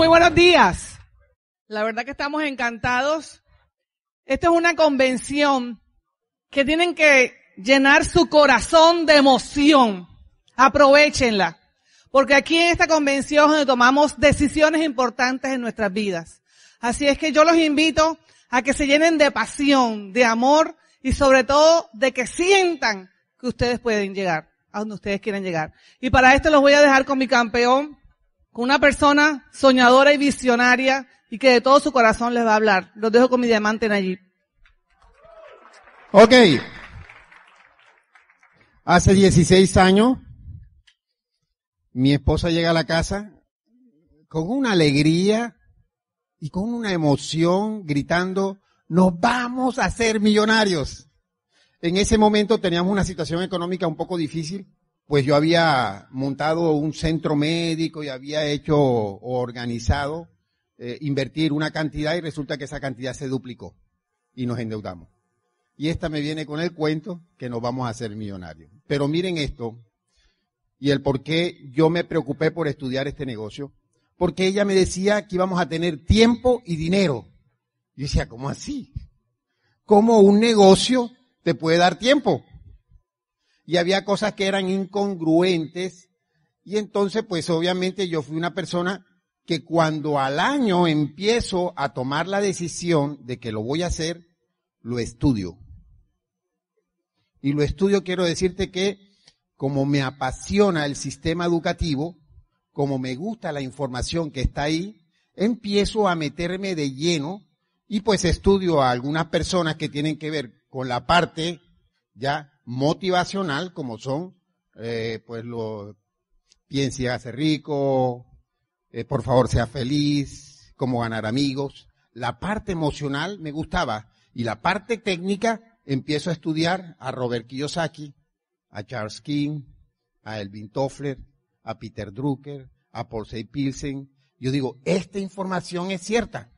Muy buenos días. La verdad que estamos encantados. Esta es una convención que tienen que llenar su corazón de emoción. Aprovechenla. Porque aquí en esta convención tomamos decisiones importantes en nuestras vidas. Así es que yo los invito a que se llenen de pasión, de amor y sobre todo de que sientan que ustedes pueden llegar a donde ustedes quieren llegar. Y para esto los voy a dejar con mi campeón, con una persona soñadora y visionaria y que de todo su corazón les va a hablar. Los dejo con mi diamante en allí. Ok. Hace 16 años, mi esposa llega a la casa con una alegría y con una emoción gritando, nos vamos a ser millonarios. En ese momento teníamos una situación económica un poco difícil, pues yo había montado un centro médico y había hecho o organizado eh, invertir una cantidad y resulta que esa cantidad se duplicó y nos endeudamos. Y esta me viene con el cuento que nos vamos a hacer millonarios. Pero miren esto y el por qué yo me preocupé por estudiar este negocio. Porque ella me decía que íbamos a tener tiempo y dinero. Yo decía, ¿cómo así? ¿Cómo un negocio te puede dar tiempo? Y había cosas que eran incongruentes. Y entonces, pues obviamente yo fui una persona que cuando al año empiezo a tomar la decisión de que lo voy a hacer, lo estudio. Y lo estudio quiero decirte que como me apasiona el sistema educativo, como me gusta la información que está ahí, empiezo a meterme de lleno y pues estudio a algunas personas que tienen que ver con la parte ya motivacional, como son, eh, pues lo, piense y hace rico, eh, por favor sea feliz, cómo ganar amigos. La parte emocional me gustaba y la parte técnica empiezo a estudiar a Robert Kiyosaki, a Charles King, a Elvin Toffler, a Peter Drucker, a Paul C. Pilsen. Yo digo, esta información es cierta.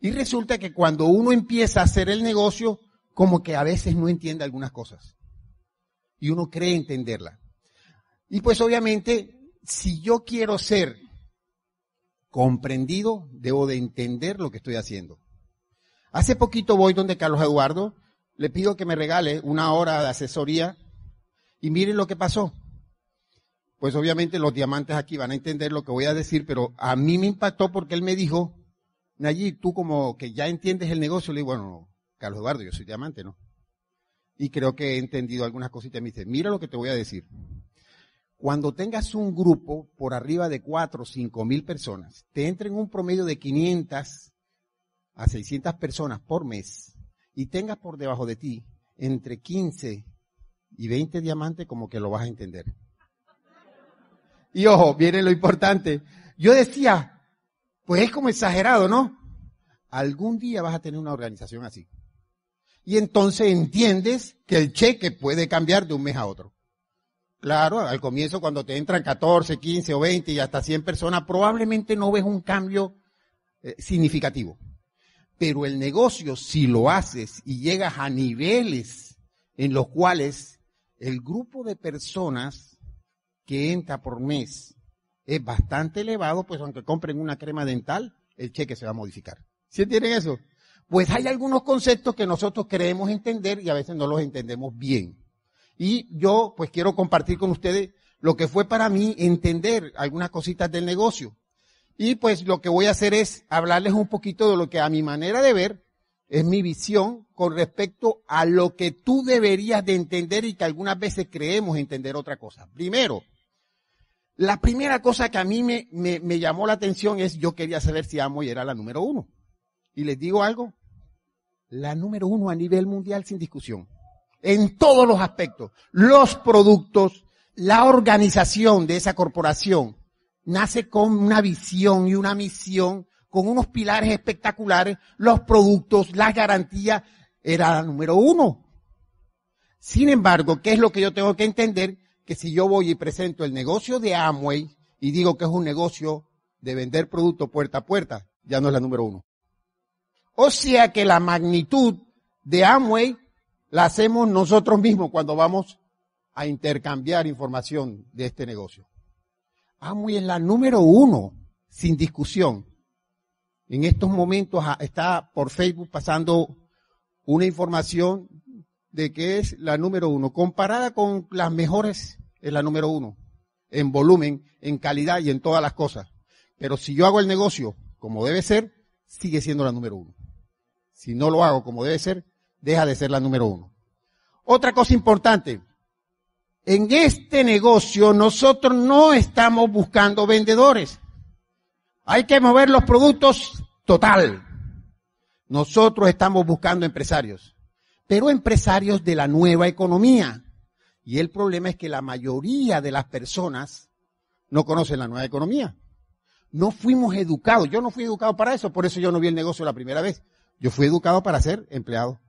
Y resulta que cuando uno empieza a hacer el negocio, como que a veces no entiende algunas cosas. Y uno cree entenderla. Y pues obviamente, si yo quiero ser comprendido, debo de entender lo que estoy haciendo. Hace poquito voy donde Carlos Eduardo, le pido que me regale una hora de asesoría y miren lo que pasó. Pues obviamente los diamantes aquí van a entender lo que voy a decir, pero a mí me impactó porque él me dijo, allí tú como que ya entiendes el negocio, le digo, bueno, Carlos Eduardo, yo soy diamante, ¿no? Y creo que he entendido algunas cositas. Me dice, mira lo que te voy a decir. Cuando tengas un grupo por arriba de cuatro o cinco mil personas, te entren un promedio de 500 a 600 personas por mes y tengas por debajo de ti entre 15 y 20 diamantes, como que lo vas a entender. Y ojo, viene lo importante. Yo decía, pues es como exagerado, ¿no? Algún día vas a tener una organización así. Y entonces entiendes que el cheque puede cambiar de un mes a otro. Claro, al comienzo cuando te entran 14, 15 o 20 y hasta 100 personas, probablemente no ves un cambio eh, significativo. Pero el negocio, si lo haces y llegas a niveles en los cuales el grupo de personas que entra por mes es bastante elevado, pues aunque compren una crema dental, el cheque se va a modificar. ¿Sí entienden eso? Pues hay algunos conceptos que nosotros creemos entender y a veces no los entendemos bien. Y yo pues quiero compartir con ustedes lo que fue para mí entender algunas cositas del negocio. Y pues lo que voy a hacer es hablarles un poquito de lo que a mi manera de ver es mi visión con respecto a lo que tú deberías de entender y que algunas veces creemos entender otra cosa. Primero, la primera cosa que a mí me, me, llamó la atención es yo quería saber si Amway era la número uno. Y les digo algo, la número uno a nivel mundial sin discusión. En todos los aspectos. Los productos, la organización de esa corporación nace con una visión y una misión, con unos pilares espectaculares, los productos, las garantías, era la número uno. Sin embargo, ¿qué es lo que yo tengo que entender? que si yo voy y presento el negocio de Amway y digo que es un negocio de vender productos puerta a puerta, ya no es la número uno. O sea que la magnitud de Amway la hacemos nosotros mismos cuando vamos a intercambiar información de este negocio. Amway es la número uno, sin discusión. En estos momentos está por Facebook pasando una información de que es la número uno. Comparada con las mejores, es la número uno. En volumen, en calidad y en todas las cosas. Pero si yo hago el negocio como debe ser, sigue siendo la número uno. Si no lo hago como debe ser, deja de ser la número uno. Otra cosa importante. En este negocio nosotros no estamos buscando vendedores. Hay que mover los productos total. Nosotros estamos buscando empresarios, pero empresarios de la nueva economía. Y el problema es que la mayoría de las personas no conocen la nueva economía. No fuimos educados. Yo no fui educado para eso, por eso yo no vi el negocio la primera vez. Yo fui educado para ser empleado.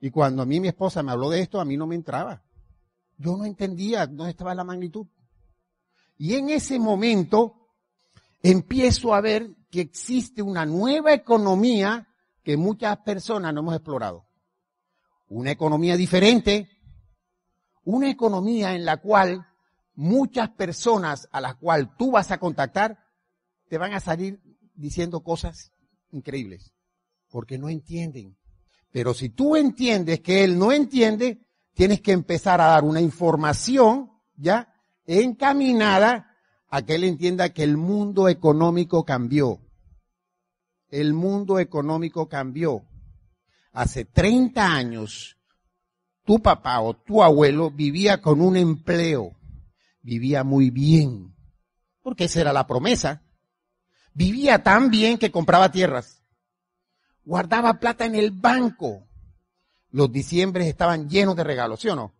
Y cuando a mí mi esposa me habló de esto, a mí no me entraba. Yo no entendía dónde estaba la magnitud. Y en ese momento empiezo a ver que existe una nueva economía que muchas personas no hemos explorado. Una economía diferente, una economía en la cual muchas personas a las cuales tú vas a contactar te van a salir diciendo cosas increíbles, porque no entienden. Pero si tú entiendes que él no entiende, tienes que empezar a dar una información, ¿ya? Encaminada a que él entienda que el mundo económico cambió. El mundo económico cambió. Hace 30 años, tu papá o tu abuelo vivía con un empleo. Vivía muy bien. Porque esa era la promesa. Vivía tan bien que compraba tierras. Guardaba plata en el banco. Los diciembres estaban llenos de regalos, ¿sí o no?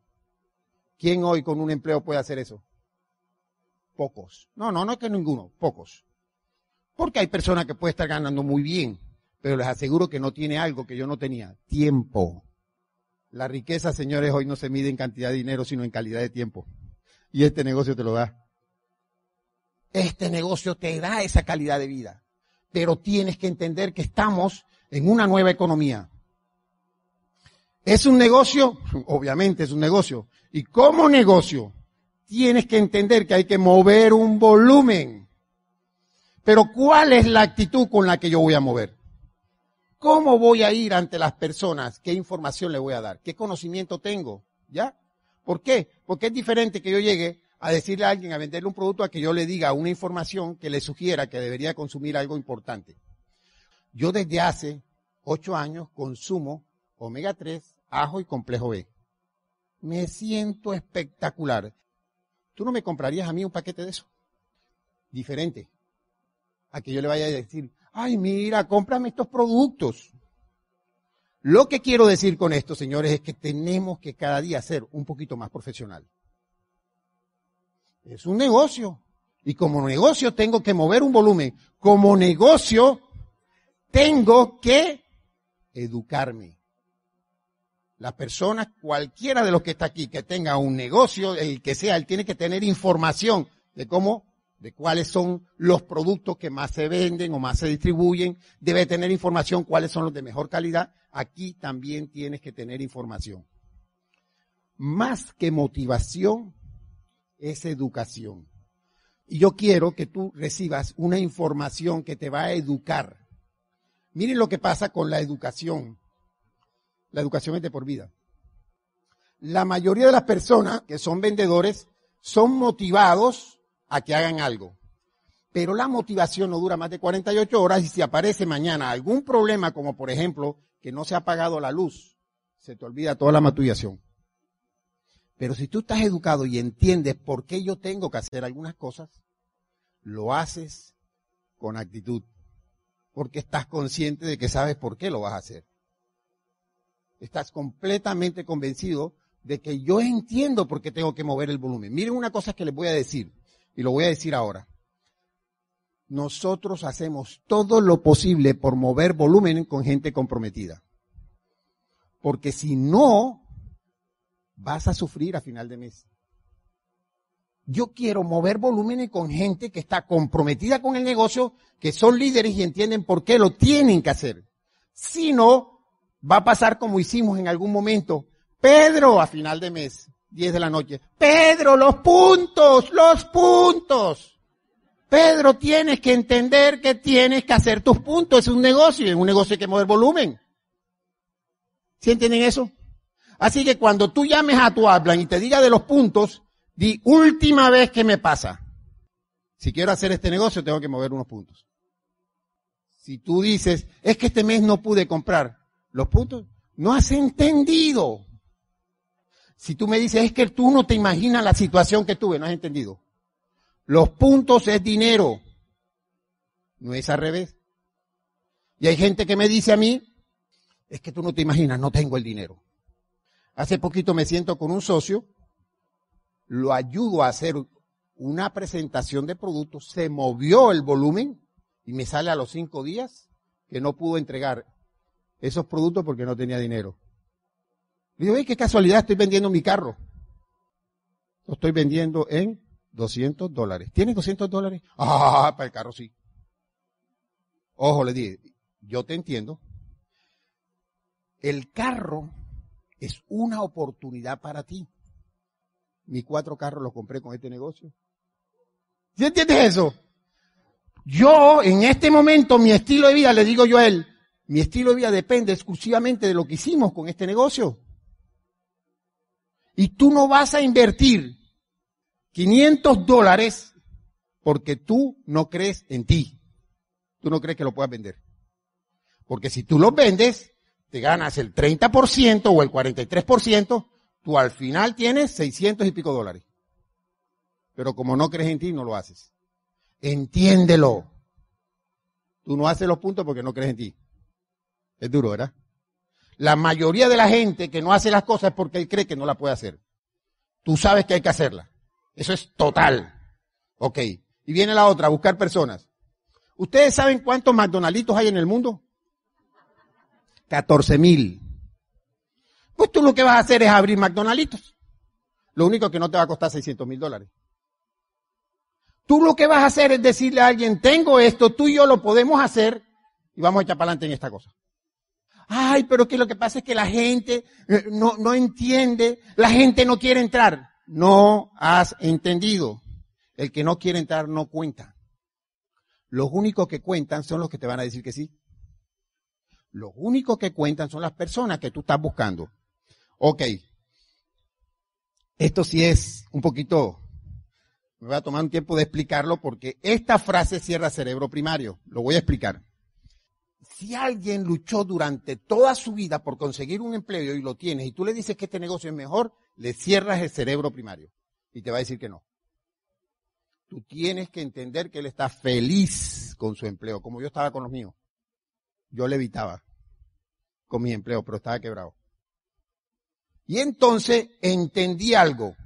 ¿Quién hoy con un empleo puede hacer eso? Pocos. No, no, no es que ninguno, pocos. Porque hay personas que pueden estar ganando muy bien, pero les aseguro que no tiene algo que yo no tenía, tiempo. La riqueza, señores, hoy no se mide en cantidad de dinero, sino en calidad de tiempo. Y este negocio te lo da. Este negocio te da esa calidad de vida. Pero tienes que entender que estamos en una nueva economía. ¿Es un negocio? Obviamente es un negocio. Y como negocio, tienes que entender que hay que mover un volumen. Pero ¿cuál es la actitud con la que yo voy a mover? ¿Cómo voy a ir ante las personas? ¿Qué información le voy a dar? ¿Qué conocimiento tengo? ¿Ya? ¿Por qué? Porque es diferente que yo llegue a decirle a alguien, a venderle un producto, a que yo le diga una información que le sugiera que debería consumir algo importante. Yo desde hace ocho años consumo omega 3, ajo y complejo B. Me siento espectacular. ¿Tú no me comprarías a mí un paquete de eso? Diferente. A que yo le vaya a decir, ay, mira, cómprame estos productos. Lo que quiero decir con esto, señores, es que tenemos que cada día ser un poquito más profesional. Es un negocio. Y como negocio tengo que mover un volumen. Como negocio tengo que educarme. Las personas, cualquiera de los que está aquí, que tenga un negocio, el que sea, él tiene que tener información de cómo, de cuáles son los productos que más se venden o más se distribuyen. Debe tener información cuáles son los de mejor calidad. Aquí también tienes que tener información. Más que motivación, es educación. Y yo quiero que tú recibas una información que te va a educar. Miren lo que pasa con la educación. La educación es de por vida. La mayoría de las personas que son vendedores son motivados a que hagan algo. Pero la motivación no dura más de 48 horas y si aparece mañana algún problema, como por ejemplo que no se ha apagado la luz, se te olvida toda la motivación. Pero si tú estás educado y entiendes por qué yo tengo que hacer algunas cosas, lo haces con actitud, porque estás consciente de que sabes por qué lo vas a hacer estás completamente convencido de que yo entiendo por qué tengo que mover el volumen. Miren una cosa que les voy a decir, y lo voy a decir ahora. Nosotros hacemos todo lo posible por mover volumen con gente comprometida. Porque si no, vas a sufrir a final de mes. Yo quiero mover volúmenes con gente que está comprometida con el negocio, que son líderes y entienden por qué lo tienen que hacer. Si no, Va a pasar como hicimos en algún momento. Pedro, a final de mes, 10 de la noche. Pedro, los puntos, los puntos. Pedro, tienes que entender que tienes que hacer tus puntos. Es un negocio, es un negocio que mover volumen. ¿Sí entienden eso? Así que cuando tú llames a tu hablan y te diga de los puntos, di última vez que me pasa. Si quiero hacer este negocio, tengo que mover unos puntos. Si tú dices, es que este mes no pude comprar los puntos, no has entendido. Si tú me dices, es que tú no te imaginas la situación que tuve, no has entendido. Los puntos es dinero. No es al revés. Y hay gente que me dice a mí, es que tú no te imaginas, no tengo el dinero. Hace poquito me siento con un socio, lo ayudo a hacer una presentación de productos, se movió el volumen y me sale a los cinco días que no pudo entregar esos productos porque no tenía dinero. Le digo, qué casualidad, estoy vendiendo mi carro. Lo estoy vendiendo en 200 dólares. ¿Tienes 200 dólares? Ah, para el carro sí. Ojo, le dije, yo te entiendo. El carro es una oportunidad para ti. Mis cuatro carros los compré con este negocio. ¿Sí entiendes eso? Yo, en este momento, mi estilo de vida, le digo yo a él, mi estilo de vida depende exclusivamente de lo que hicimos con este negocio. Y tú no vas a invertir 500 dólares porque tú no crees en ti. Tú no crees que lo puedas vender. Porque si tú lo vendes, te ganas el 30% o el 43%, tú al final tienes 600 y pico dólares. Pero como no crees en ti, no lo haces. Entiéndelo. Tú no haces los puntos porque no crees en ti. Es duro, ¿verdad? La mayoría de la gente que no hace las cosas es porque él cree que no la puede hacer. Tú sabes que hay que hacerla. Eso es total. Ok. Y viene la otra, buscar personas. ¿Ustedes saben cuántos McDonalditos hay en el mundo? 14 mil. Pues tú lo que vas a hacer es abrir McDonalditos. Lo único que no te va a costar 600 mil dólares. Tú lo que vas a hacer es decirle a alguien, tengo esto, tú y yo lo podemos hacer y vamos a echar para adelante en esta cosa. Ay, pero que lo que pasa es que la gente eh, no, no entiende, la gente no quiere entrar. No has entendido. El que no quiere entrar no cuenta. Los únicos que cuentan son los que te van a decir que sí. Los únicos que cuentan son las personas que tú estás buscando. Ok. Esto sí es un poquito, me voy a tomar un tiempo de explicarlo porque esta frase cierra cerebro primario. Lo voy a explicar si alguien luchó durante toda su vida por conseguir un empleo y lo tienes y tú le dices que este negocio es mejor, le cierras el cerebro primario y te va a decir que no. Tú tienes que entender que él está feliz con su empleo, como yo estaba con los míos. Yo le evitaba con mi empleo, pero estaba quebrado. Y entonces entendí algo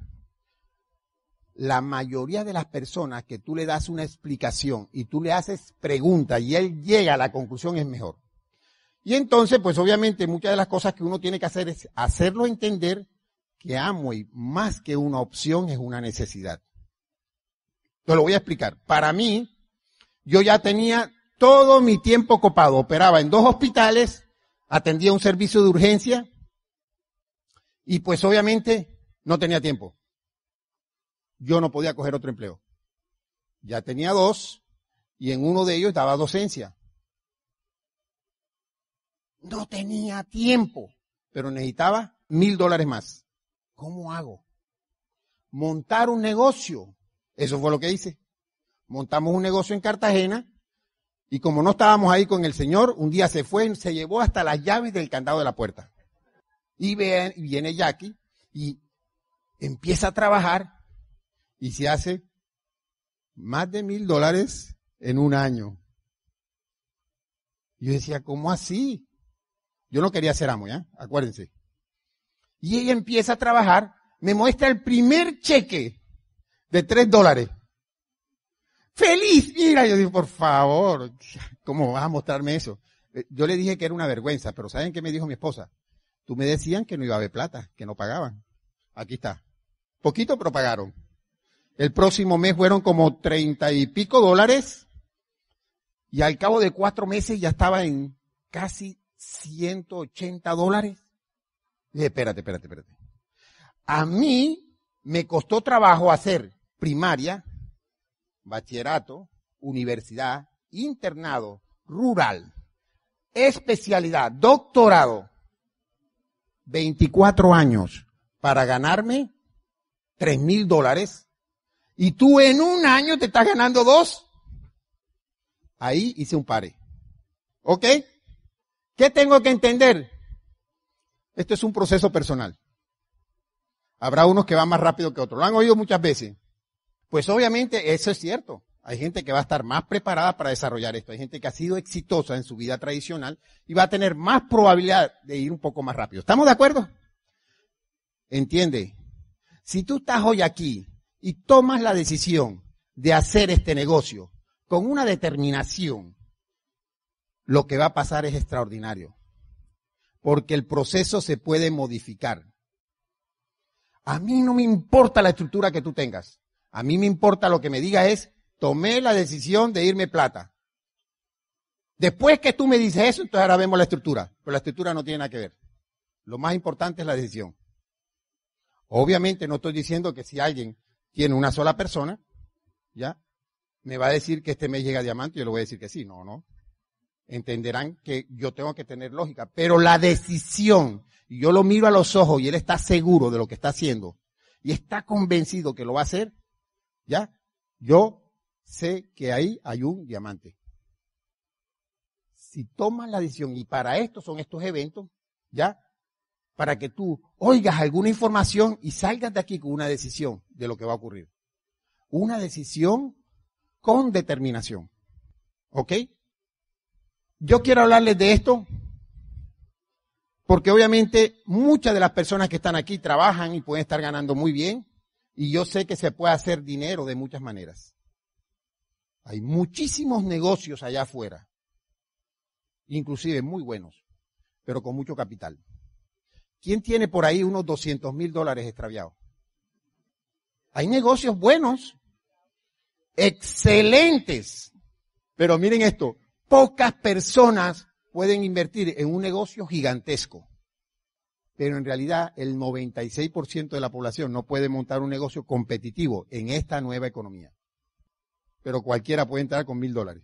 la mayoría de las personas que tú le das una explicación y tú le haces preguntas y él llega a la conclusión es mejor. Y entonces, pues obviamente muchas de las cosas que uno tiene que hacer es hacerlo entender que amo y más que una opción es una necesidad. Te lo voy a explicar. Para mí, yo ya tenía todo mi tiempo copado. Operaba en dos hospitales, atendía un servicio de urgencia y pues obviamente no tenía tiempo yo no podía coger otro empleo. Ya tenía dos y en uno de ellos daba docencia. No tenía tiempo, pero necesitaba mil dólares más. ¿Cómo hago? Montar un negocio. Eso fue lo que hice. Montamos un negocio en Cartagena y como no estábamos ahí con el Señor, un día se fue, se llevó hasta las llaves del candado de la puerta. Y viene Jackie y empieza a trabajar y se hace más de mil dólares en un año. yo decía, ¿cómo así? Yo no quería ser amo, ¿ya? Acuérdense. Y ella empieza a trabajar, me muestra el primer cheque de tres dólares. ¡Feliz! Mira, yo digo, por favor, ¿cómo vas a mostrarme eso? Eh, yo le dije que era una vergüenza, pero ¿saben qué me dijo mi esposa? Tú me decían que no iba a haber plata, que no pagaban. Aquí está. Poquito, pero pagaron. El próximo mes fueron como treinta y pico dólares. Y al cabo de cuatro meses ya estaba en casi 180 dólares. Dije, espérate, espérate, espérate. A mí me costó trabajo hacer primaria, bachillerato, universidad, internado, rural, especialidad, doctorado, 24 años para ganarme 3 mil dólares y tú en un año te estás ganando dos. Ahí hice un pare. ¿Ok? ¿Qué tengo que entender? Esto es un proceso personal. Habrá unos que van más rápido que otros. Lo han oído muchas veces. Pues obviamente eso es cierto. Hay gente que va a estar más preparada para desarrollar esto. Hay gente que ha sido exitosa en su vida tradicional y va a tener más probabilidad de ir un poco más rápido. ¿Estamos de acuerdo? Entiende. Si tú estás hoy aquí y tomas la decisión de hacer este negocio con una determinación, lo que va a pasar es extraordinario. Porque el proceso se puede modificar. A mí no me importa la estructura que tú tengas. A mí me importa lo que me diga es, tomé la decisión de irme plata. Después que tú me dices eso, entonces ahora vemos la estructura. Pero la estructura no tiene nada que ver. Lo más importante es la decisión. Obviamente no estoy diciendo que si alguien tiene una sola persona, ¿ya? Me va a decir que este mes llega diamante, yo le voy a decir que sí, no, no. Entenderán que yo tengo que tener lógica, pero la decisión, yo lo miro a los ojos y él está seguro de lo que está haciendo y está convencido que lo va a hacer, ¿ya? Yo sé que ahí hay un diamante. Si tomas la decisión, y para esto son estos eventos, ¿ya? Para que tú oigas alguna información y salgas de aquí con una decisión de lo que va a ocurrir. Una decisión con determinación. ¿Ok? Yo quiero hablarles de esto porque obviamente muchas de las personas que están aquí trabajan y pueden estar ganando muy bien y yo sé que se puede hacer dinero de muchas maneras. Hay muchísimos negocios allá afuera, inclusive muy buenos, pero con mucho capital. ¿Quién tiene por ahí unos 200 mil dólares extraviados? Hay negocios buenos, excelentes, pero miren esto, pocas personas pueden invertir en un negocio gigantesco pero en realidad el 96% de la población no puede montar un negocio competitivo en esta nueva economía. Pero cualquiera puede entrar con mil dólares.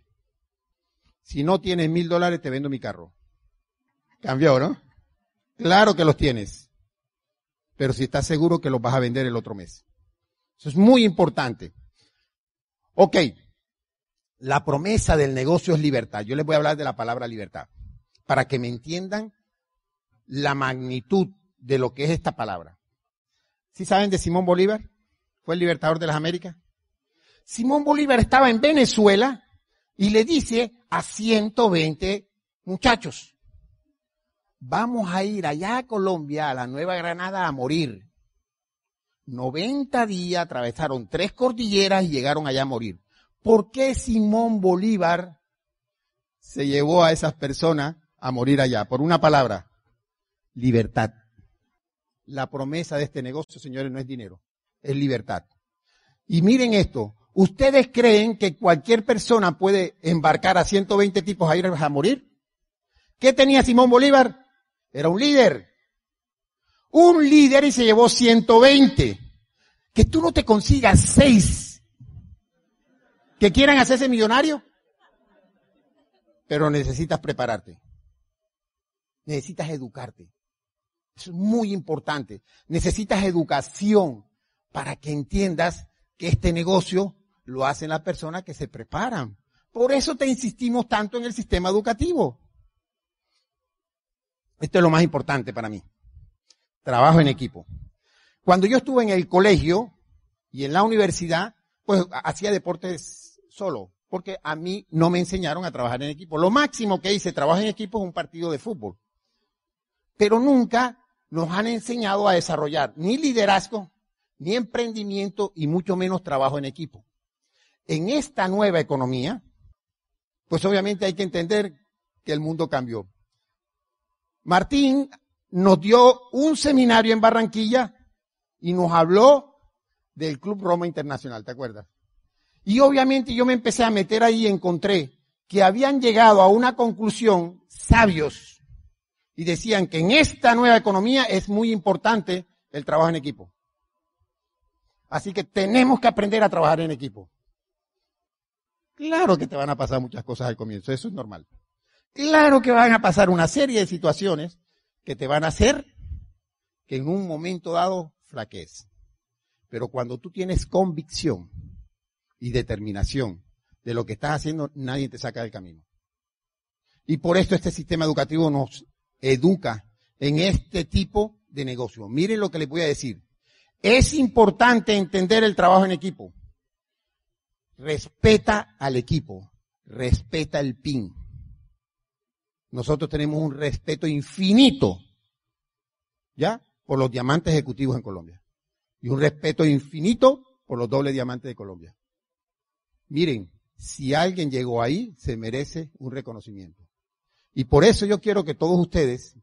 Si no tienes mil dólares, te vendo mi carro. Cambió, ¿no? Claro que los tienes. Pero si estás seguro que los vas a vender el otro mes. Eso es muy importante. Ok. La promesa del negocio es libertad. Yo les voy a hablar de la palabra libertad. Para que me entiendan la magnitud de lo que es esta palabra. ¿Sí saben de Simón Bolívar? Fue el libertador de las Américas. Simón Bolívar estaba en Venezuela y le dice a 120 muchachos, vamos a ir allá a Colombia, a la Nueva Granada, a morir. 90 días atravesaron tres cordilleras y llegaron allá a morir. ¿Por qué Simón Bolívar se llevó a esas personas a morir allá? Por una palabra, libertad. La promesa de este negocio, señores, no es dinero, es libertad. Y miren esto, ¿ustedes creen que cualquier persona puede embarcar a 120 tipos a ir a morir? ¿Qué tenía Simón Bolívar? Era un líder. Un líder y se llevó 120. Que tú no te consigas seis que quieran hacerse millonario. Pero necesitas prepararte. Necesitas educarte es muy importante. Necesitas educación para que entiendas que este negocio lo hacen las personas que se preparan. Por eso te insistimos tanto en el sistema educativo. Esto es lo más importante para mí. Trabajo en equipo. Cuando yo estuve en el colegio y en la universidad, pues hacía deportes solo, porque a mí no me enseñaron a trabajar en equipo. Lo máximo que hice trabajo en equipo es un partido de fútbol. Pero nunca nos han enseñado a desarrollar ni liderazgo, ni emprendimiento y mucho menos trabajo en equipo. En esta nueva economía, pues obviamente hay que entender que el mundo cambió. Martín nos dio un seminario en Barranquilla y nos habló del Club Roma Internacional, ¿te acuerdas? Y obviamente yo me empecé a meter ahí y encontré que habían llegado a una conclusión sabios y decían que en esta nueva economía es muy importante el trabajo en equipo. Así que tenemos que aprender a trabajar en equipo. Claro que te van a pasar muchas cosas al comienzo, eso es normal. Claro que van a pasar una serie de situaciones que te van a hacer que en un momento dado flaquees. Pero cuando tú tienes convicción y determinación de lo que estás haciendo, nadie te saca del camino. Y por esto este sistema educativo nos educa en este tipo de negocio. Miren lo que les voy a decir. Es importante entender el trabajo en equipo. Respeta al equipo. Respeta el PIN. Nosotros tenemos un respeto infinito, ¿ya? Por los diamantes ejecutivos en Colombia. Y un respeto infinito por los dobles diamantes de Colombia. Miren, si alguien llegó ahí, se merece un reconocimiento. Y por eso yo quiero que todos ustedes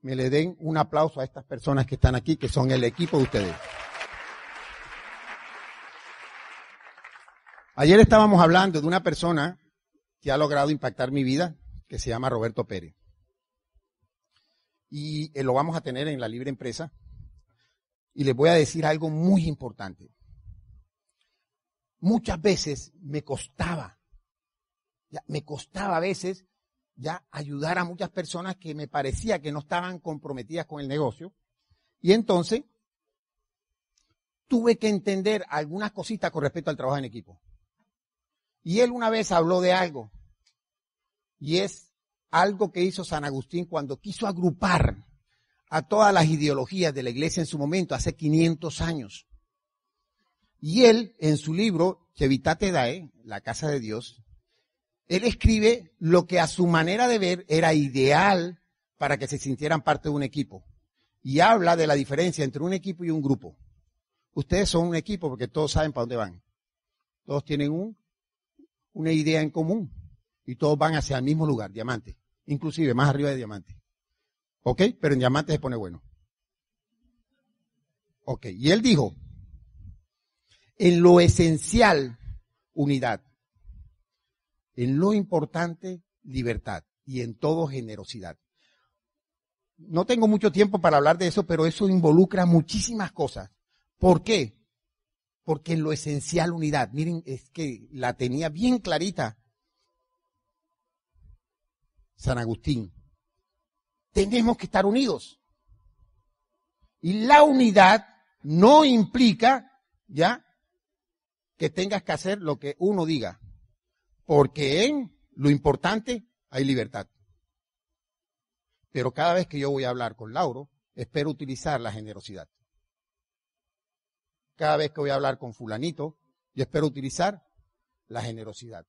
me le den un aplauso a estas personas que están aquí, que son el equipo de ustedes. Ayer estábamos hablando de una persona que ha logrado impactar mi vida, que se llama Roberto Pérez. Y eh, lo vamos a tener en la libre empresa. Y les voy a decir algo muy importante. Muchas veces me costaba, ya, me costaba a veces ya ayudar a muchas personas que me parecía que no estaban comprometidas con el negocio. Y entonces tuve que entender algunas cositas con respecto al trabajo en equipo. Y él una vez habló de algo, y es algo que hizo San Agustín cuando quiso agrupar a todas las ideologías de la iglesia en su momento, hace 500 años. Y él, en su libro, Chevitate Dae, La Casa de Dios, él escribe lo que a su manera de ver era ideal para que se sintieran parte de un equipo. Y habla de la diferencia entre un equipo y un grupo. Ustedes son un equipo porque todos saben para dónde van. Todos tienen un, una idea en común. Y todos van hacia el mismo lugar, diamante. Inclusive más arriba de diamante. ¿Ok? Pero en diamante se pone bueno. Ok. Y él dijo, en lo esencial, unidad en lo importante, libertad y en todo generosidad. No tengo mucho tiempo para hablar de eso, pero eso involucra muchísimas cosas. ¿Por qué? Porque en lo esencial unidad, miren, es que la tenía bien clarita San Agustín. Tenemos que estar unidos. Y la unidad no implica, ya, que tengas que hacer lo que uno diga porque en lo importante hay libertad. Pero cada vez que yo voy a hablar con Lauro, espero utilizar la generosidad. Cada vez que voy a hablar con fulanito, yo espero utilizar la generosidad.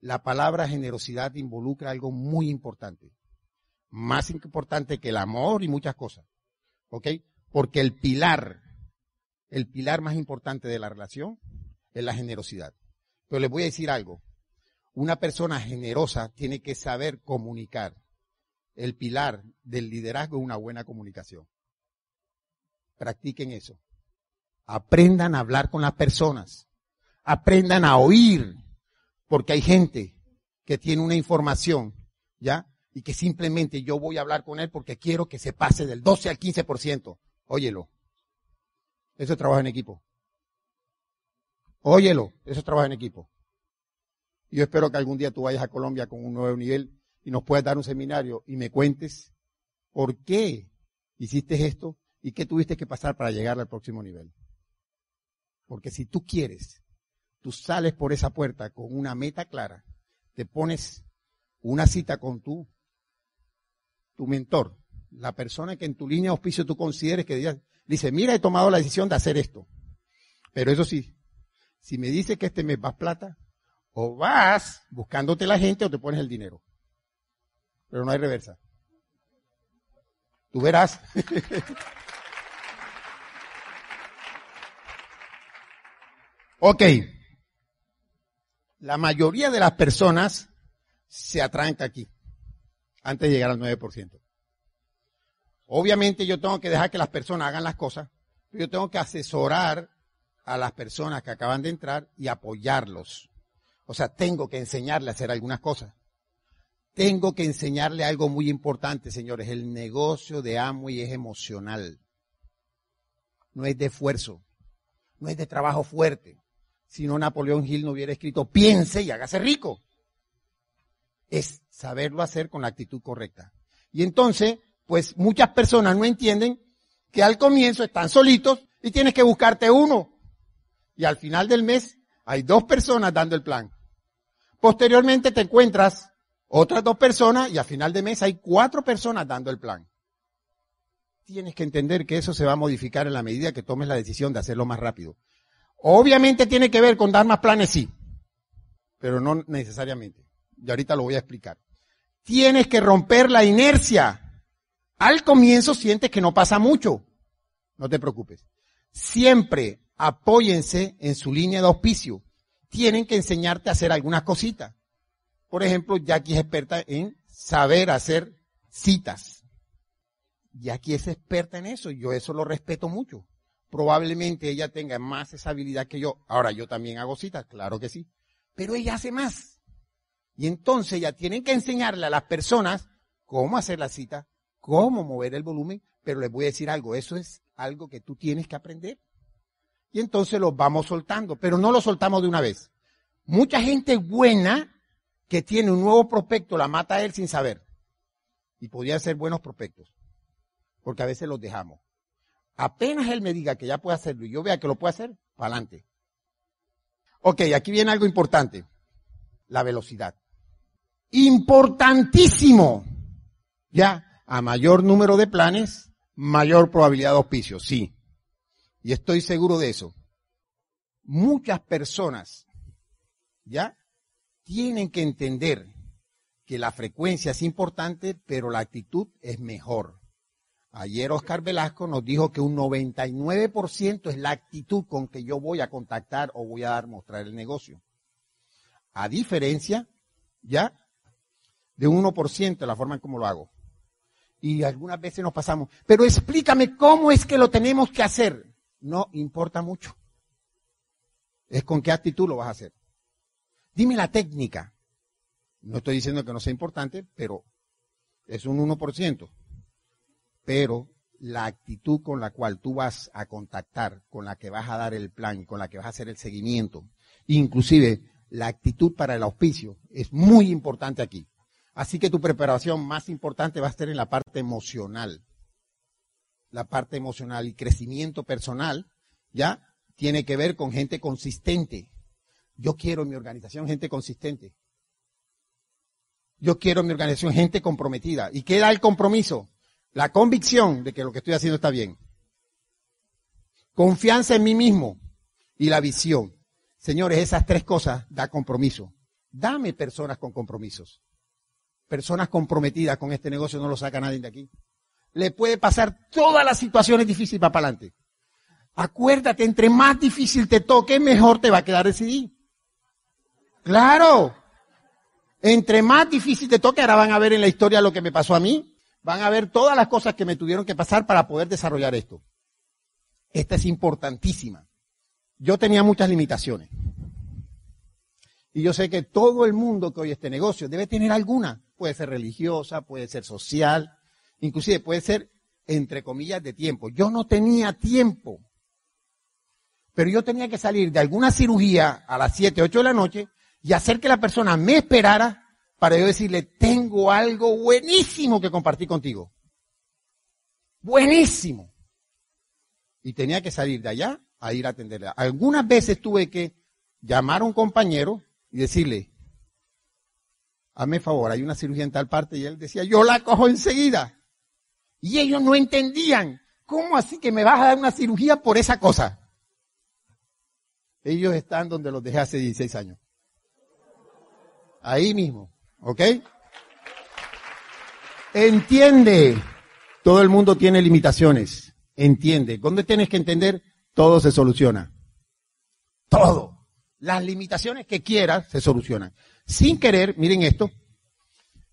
La palabra generosidad involucra algo muy importante. Más importante que el amor y muchas cosas. ¿Ok? Porque el pilar, el pilar más importante de la relación es la generosidad. Pero les voy a decir algo. Una persona generosa tiene que saber comunicar. El pilar del liderazgo es una buena comunicación. Practiquen eso. Aprendan a hablar con las personas. Aprendan a oír. Porque hay gente que tiene una información, ¿ya? Y que simplemente yo voy a hablar con él porque quiero que se pase del 12 al 15%. Óyelo. Eso es trabajo en equipo. Óyelo. Eso es trabajo en equipo. Yo espero que algún día tú vayas a Colombia con un nuevo nivel y nos puedas dar un seminario y me cuentes por qué hiciste esto y qué tuviste que pasar para llegar al próximo nivel. Porque si tú quieres, tú sales por esa puerta con una meta clara, te pones una cita con tu, tu mentor, la persona que en tu línea de auspicio tú consideres que dice, mira, he tomado la decisión de hacer esto. Pero eso sí, si me dice que este mes vas plata, o vas buscándote la gente o te pones el dinero. Pero no hay reversa. Tú verás. ok. La mayoría de las personas se atranca aquí antes de llegar al 9%. Obviamente yo tengo que dejar que las personas hagan las cosas, pero yo tengo que asesorar a las personas que acaban de entrar y apoyarlos. O sea, tengo que enseñarle a hacer algunas cosas. Tengo que enseñarle algo muy importante, señores. El negocio de Amway es emocional. No es de esfuerzo. No es de trabajo fuerte. Si no Napoleón Hill no hubiera escrito piense y hágase rico. Es saberlo hacer con la actitud correcta. Y entonces, pues muchas personas no entienden que al comienzo están solitos y tienes que buscarte uno. Y al final del mes hay dos personas dando el plan. Posteriormente te encuentras otras dos personas y al final de mes hay cuatro personas dando el plan. Tienes que entender que eso se va a modificar en la medida que tomes la decisión de hacerlo más rápido. Obviamente tiene que ver con dar más planes, sí, pero no necesariamente. Y ahorita lo voy a explicar. Tienes que romper la inercia. Al comienzo sientes que no pasa mucho. No te preocupes. Siempre apóyense en su línea de auspicio. Tienen que enseñarte a hacer algunas cositas. Por ejemplo, Jackie es experta en saber hacer citas. Jackie es experta en eso y yo eso lo respeto mucho. Probablemente ella tenga más esa habilidad que yo. Ahora, yo también hago citas, claro que sí. Pero ella hace más. Y entonces ya tienen que enseñarle a las personas cómo hacer la cita, cómo mover el volumen, pero les voy a decir algo, eso es algo que tú tienes que aprender. Y entonces los vamos soltando, pero no lo soltamos de una vez. Mucha gente buena que tiene un nuevo prospecto la mata a él sin saber. Y podría ser buenos prospectos. Porque a veces los dejamos. Apenas él me diga que ya puede hacerlo y yo vea que lo puede hacer, para adelante. Ok, aquí viene algo importante. La velocidad. Importantísimo. Ya, a mayor número de planes, mayor probabilidad de auspicio, sí. Y estoy seguro de eso. Muchas personas, ya, tienen que entender que la frecuencia es importante, pero la actitud es mejor. Ayer Oscar Velasco nos dijo que un 99% es la actitud con que yo voy a contactar o voy a dar mostrar el negocio. A diferencia, ya, de un 1% la forma en cómo lo hago. Y algunas veces nos pasamos, pero explícame cómo es que lo tenemos que hacer. No importa mucho. Es con qué actitud lo vas a hacer. Dime la técnica. No estoy diciendo que no sea importante, pero es un 1%. Pero la actitud con la cual tú vas a contactar, con la que vas a dar el plan, con la que vas a hacer el seguimiento, inclusive la actitud para el auspicio, es muy importante aquí. Así que tu preparación más importante va a estar en la parte emocional. La parte emocional y crecimiento personal, ¿ya? Tiene que ver con gente consistente, yo quiero en mi organización gente consistente. Yo quiero en mi organización gente comprometida. ¿Y qué da el compromiso? La convicción de que lo que estoy haciendo está bien. Confianza en mí mismo y la visión. Señores, esas tres cosas da compromiso. Dame personas con compromisos. Personas comprometidas con este negocio no lo saca nadie de aquí. Le puede pasar todas las situaciones difíciles para adelante. Acuérdate, entre más difícil te toque, mejor te va a quedar decidir. Claro. Entre más difícil te toque, ahora van a ver en la historia lo que me pasó a mí. Van a ver todas las cosas que me tuvieron que pasar para poder desarrollar esto. Esta es importantísima. Yo tenía muchas limitaciones. Y yo sé que todo el mundo que oye este negocio debe tener alguna. Puede ser religiosa, puede ser social, inclusive puede ser, entre comillas, de tiempo. Yo no tenía tiempo. Pero yo tenía que salir de alguna cirugía a las 7, 8 de la noche y hacer que la persona me esperara para yo decirle, tengo algo buenísimo que compartir contigo. Buenísimo. Y tenía que salir de allá a ir a atenderle. Algunas veces tuve que llamar a un compañero y decirle, hazme favor, hay una cirugía en tal parte y él decía, yo la cojo enseguida. Y ellos no entendían, ¿cómo así que me vas a dar una cirugía por esa cosa? Ellos están donde los dejé hace 16 años. Ahí mismo. ¿Ok? Entiende. Todo el mundo tiene limitaciones. Entiende. ¿Dónde tienes que entender? Todo se soluciona. Todo. Las limitaciones que quieras se solucionan. Sin querer, miren esto.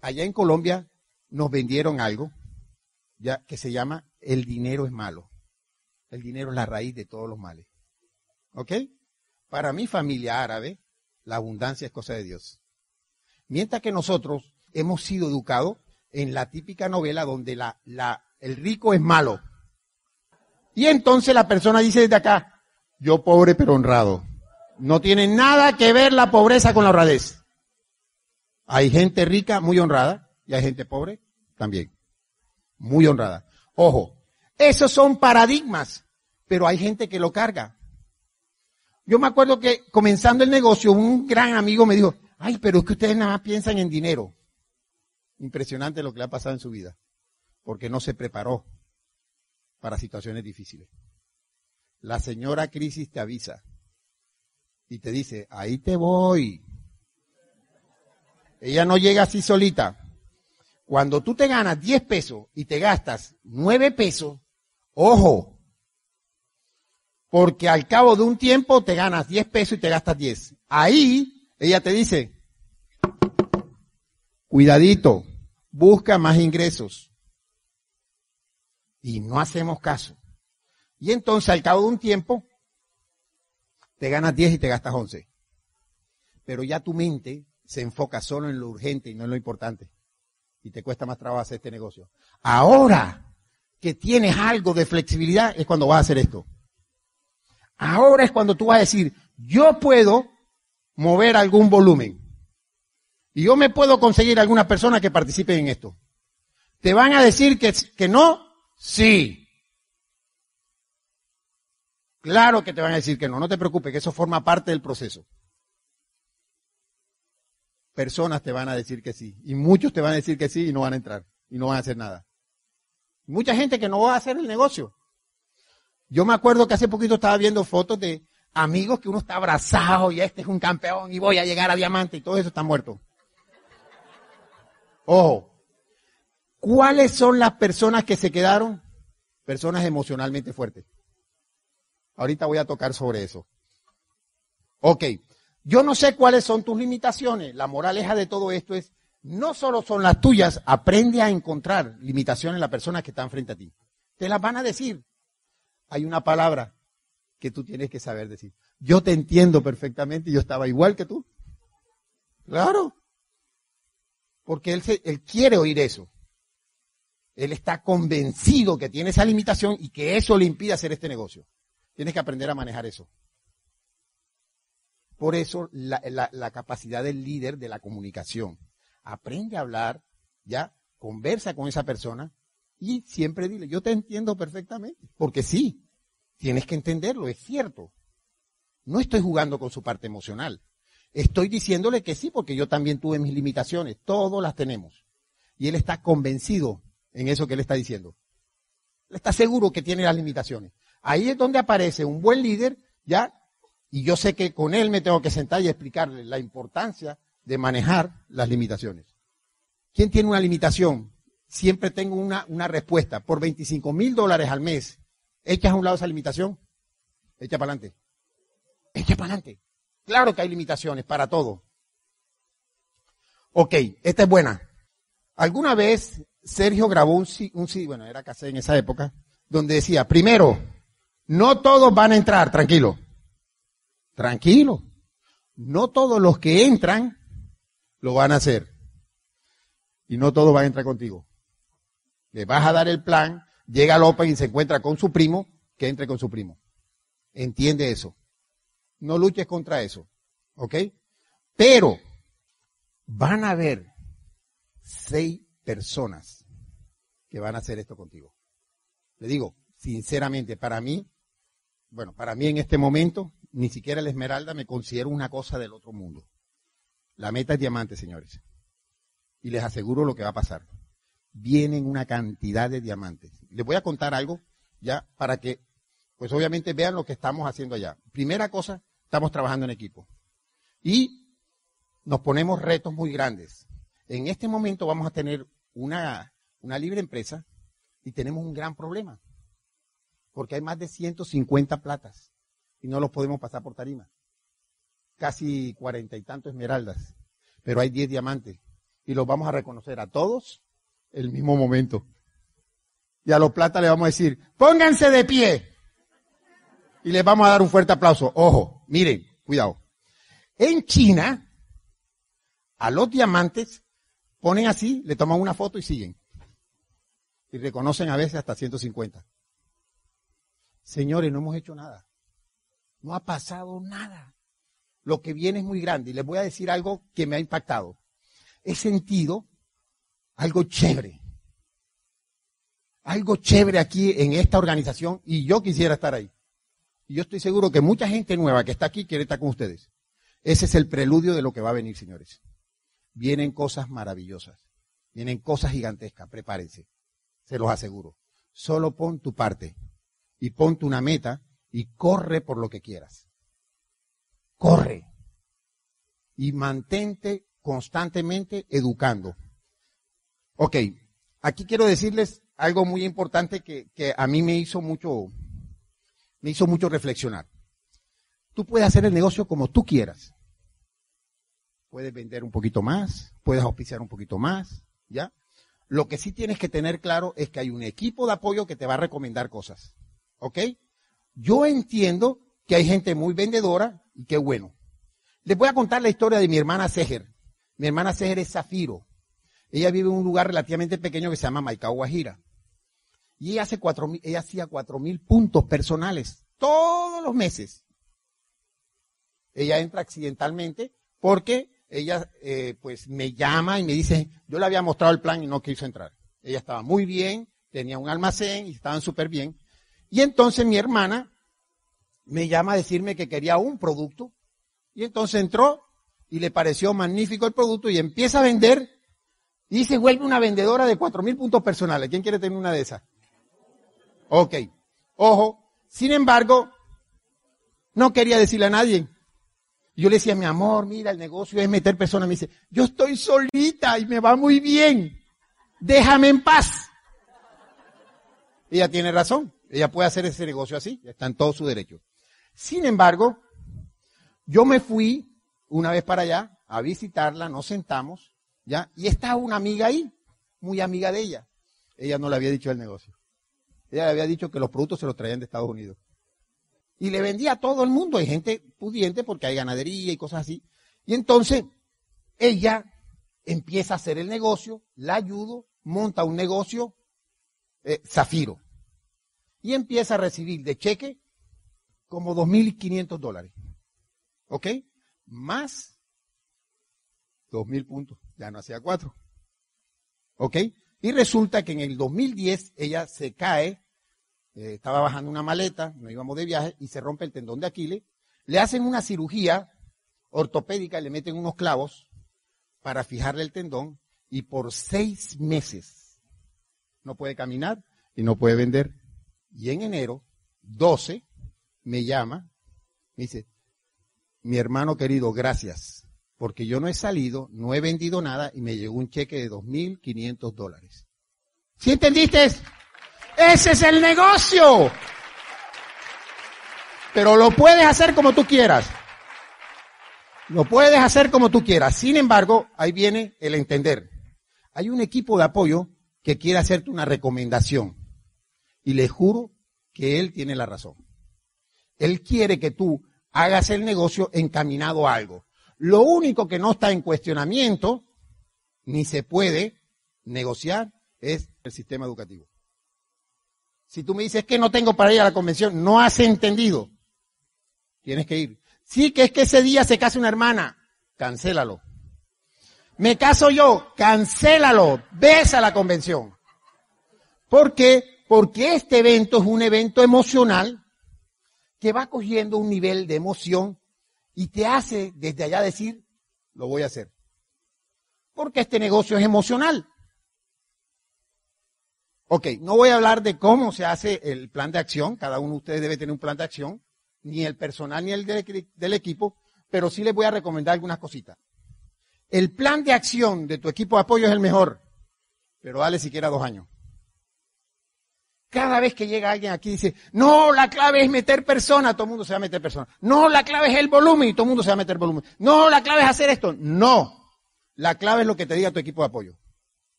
Allá en Colombia nos vendieron algo ya que se llama el dinero es malo. El dinero es la raíz de todos los males. ¿Ok? Para mi familia árabe, la abundancia es cosa de Dios. Mientras que nosotros hemos sido educados en la típica novela donde la, la, el rico es malo. Y entonces la persona dice desde acá, yo pobre pero honrado. No tiene nada que ver la pobreza con la honradez. Hay gente rica muy honrada y hay gente pobre también. Muy honrada. Ojo, esos son paradigmas, pero hay gente que lo carga. Yo me acuerdo que comenzando el negocio, un gran amigo me dijo, ay, pero es que ustedes nada más piensan en dinero. Impresionante lo que le ha pasado en su vida, porque no se preparó para situaciones difíciles. La señora crisis te avisa y te dice, ahí te voy. Ella no llega así solita. Cuando tú te ganas 10 pesos y te gastas 9 pesos, ojo, porque al cabo de un tiempo te ganas 10 pesos y te gastas 10. Ahí ella te dice, cuidadito, busca más ingresos. Y no hacemos caso. Y entonces al cabo de un tiempo, te ganas 10 y te gastas 11. Pero ya tu mente se enfoca solo en lo urgente y no en lo importante. Y te cuesta más trabajo hacer este negocio. Ahora que tienes algo de flexibilidad es cuando vas a hacer esto. Ahora es cuando tú vas a decir, yo puedo mover algún volumen. Y yo me puedo conseguir alguna persona que participe en esto. ¿Te van a decir que, que no? Sí. Claro que te van a decir que no, no te preocupes, que eso forma parte del proceso. Personas te van a decir que sí, y muchos te van a decir que sí y no van a entrar, y no van a hacer nada. Mucha gente que no va a hacer el negocio. Yo me acuerdo que hace poquito estaba viendo fotos de amigos que uno está abrazado y este es un campeón y voy a llegar a diamante y todo eso está muerto. Ojo, ¿cuáles son las personas que se quedaron? Personas emocionalmente fuertes. Ahorita voy a tocar sobre eso. Ok, yo no sé cuáles son tus limitaciones. La moraleja de todo esto es, no solo son las tuyas, aprende a encontrar limitaciones en la persona que está frente a ti. Te las van a decir. Hay una palabra que tú tienes que saber decir. Yo te entiendo perfectamente, yo estaba igual que tú. Claro. Porque él, él quiere oír eso. Él está convencido que tiene esa limitación y que eso le impide hacer este negocio. Tienes que aprender a manejar eso. Por eso la, capacidad del líder de la comunicación. Aprende a hablar, ya, conversa con esa persona y siempre dile, yo te entiendo perfectamente. Porque sí, tienes que entenderlo, es cierto. No estoy jugando con su parte emocional. Estoy diciéndole que sí, porque yo también tuve mis limitaciones. Todos las tenemos. Y él está convencido en eso que él está diciendo. Él está seguro que tiene las limitaciones. Ahí es donde aparece un buen líder, ¿ya? Y yo sé que con él me tengo que sentar y explicarle la importancia de manejar las limitaciones. ¿Quién tiene una limitación? Siempre tengo una, una respuesta. Por 25 mil dólares al mes, ¿echas a un lado esa limitación? Echa para adelante. Echa para adelante. Claro que hay limitaciones para todo. Ok, esta es buena. Alguna vez Sergio grabó un, un bueno, era casi en esa época, donde decía, primero, no todos van a entrar, tranquilo. Tranquilo. No todos los que entran lo van a hacer. Y no todos van a entrar contigo. Le vas a dar el plan, llega López y se encuentra con su primo, que entre con su primo. Entiende eso. No luches contra eso. ¿Ok? Pero van a haber seis personas que van a hacer esto contigo. Le digo, sinceramente, para mí, bueno, para mí en este momento, ni siquiera el Esmeralda me considero una cosa del otro mundo. La meta es diamante, señores. Y les aseguro lo que va a pasar. Vienen una cantidad de diamantes. Les voy a contar algo ya para que, pues obviamente vean lo que estamos haciendo allá. Primera cosa, estamos trabajando en equipo. Y nos ponemos retos muy grandes. En este momento vamos a tener una, una libre empresa y tenemos un gran problema porque hay más de 150 platas y no los podemos pasar por tarima. Casi cuarenta y tantos esmeraldas, pero hay 10 diamantes y los vamos a reconocer a todos el mismo momento. Y a los plata le vamos a decir, pónganse de pie. Y les vamos a dar un fuerte aplauso. Ojo, miren, cuidado. En China, a los diamantes ponen así, le toman una foto y siguen. Y reconocen a veces hasta 150. Señores, no hemos hecho nada. No ha pasado nada. lo que viene es muy grande. Y les voy a decir algo que me ha impactado. He sentido algo chévere. Algo chévere aquí en esta organización y yo quisiera estar ahí. Y yo estoy seguro que mucha gente nueva que está aquí quiere estar con ustedes. Ese es el preludio de lo que va a venir, señores. Vienen cosas maravillosas. Vienen cosas gigantescas. Prepárense. Se los aseguro. Solo pon tu parte y ponte una meta y corre por lo que quieras. Corre. Y mantente constantemente educando. Ok, aquí quiero decirles algo muy importante que, a mí me hizo mucho, me hizo mucho reflexionar. Tú puedes hacer el negocio como tú quieras. Puedes vender un poquito más, puedes auspiciar un poquito más, ¿ya? Lo que sí tienes que tener claro es que hay un equipo de apoyo que te va a recomendar cosas. ¿Ok? Yo entiendo que hay gente muy vendedora y qué bueno. Les voy a contar la historia de mi hermana Seger. Mi hermana Seger es Zafiro. Ella vive en un lugar relativamente pequeño que se llama Maicao, Guajira. Y ella, hace cuatro, ella hacía cuatro mil puntos personales todos los meses. Ella entra accidentalmente porque ella eh, pues me llama y me dice, yo le había mostrado el plan y no quiso entrar. Ella estaba muy bien, tenía un almacén y estaban súper bien. Y entonces mi hermana me llama a decirme que quería un producto. Y entonces entró y le pareció magnífico el producto y empieza a vender y se vuelve una vendedora de cuatro mil puntos personales. ¿Quién quiere tener una de esas? Ok. Ojo. Sin embargo, no quería decirle a nadie. Yo le decía, mi amor, mira, el negocio es meter personas. Me dice, yo estoy solita y me va muy bien. Déjame en paz. Ella tiene razón. Ella puede hacer ese negocio así. Está en todo su derecho. Sin embargo, yo me fui una vez para allá a visitarla, nos sentamos, ¿ya? Y estaba una amiga ahí, muy amiga de ella. Ella no le había dicho el negocio. Ella le había dicho que los productos se los traían de Estados Unidos. Y le vendía a todo el mundo. Hay gente pudiente porque hay ganadería y cosas así. Y entonces ella empieza a hacer el negocio, la ayudo, monta un negocio, eh, Zafiro. Y empieza a recibir de cheque como 2.500 dólares. ¿Ok? Más 2.000 puntos. Ya no hacía cuatro. ¿Ok? Y resulta que en el 2010 ella se cae eh, estaba bajando una maleta, nos íbamos de viaje y se rompe el tendón de Aquiles. Le hacen una cirugía ortopédica le meten unos clavos para fijarle el tendón y por seis meses no puede caminar y no puede vender. Y en enero 12 me llama, me dice, mi hermano querido, gracias, porque yo no he salido, no he vendido nada y me llegó un cheque de 2.500 dólares. ¿Sí entendiste? Ese es el negocio. Pero lo puedes hacer como tú quieras. Lo puedes hacer como tú quieras. Sin embargo, ahí viene el entender. Hay un equipo de apoyo que quiere hacerte una recomendación. Y le juro que él tiene la razón. Él quiere que tú hagas el negocio encaminado a algo. Lo único que no está en cuestionamiento, ni se puede negociar, es el sistema educativo. Si tú me dices que no tengo para ir a la convención, no has entendido. Tienes que ir. Sí, que es que ese día se casa una hermana. Cancélalo. Me caso yo. Cancélalo. Ves a la convención. ¿Por qué? Porque este evento es un evento emocional que va cogiendo un nivel de emoción y te hace desde allá decir, lo voy a hacer. Porque este negocio es emocional. Ok, no voy a hablar de cómo se hace el plan de acción, cada uno de ustedes debe tener un plan de acción, ni el personal ni el del, equipo, pero sí les voy a recomendar algunas cositas. El plan de acción de tu equipo de apoyo es el mejor, pero dale siquiera dos años. Cada vez que llega alguien aquí dice, no, la clave es meter personas, todo el mundo se va a meter personas. No, la clave es el volumen y todo el mundo se va a meter volumen. No, la clave es hacer esto. No. La clave es lo que te diga tu equipo de apoyo.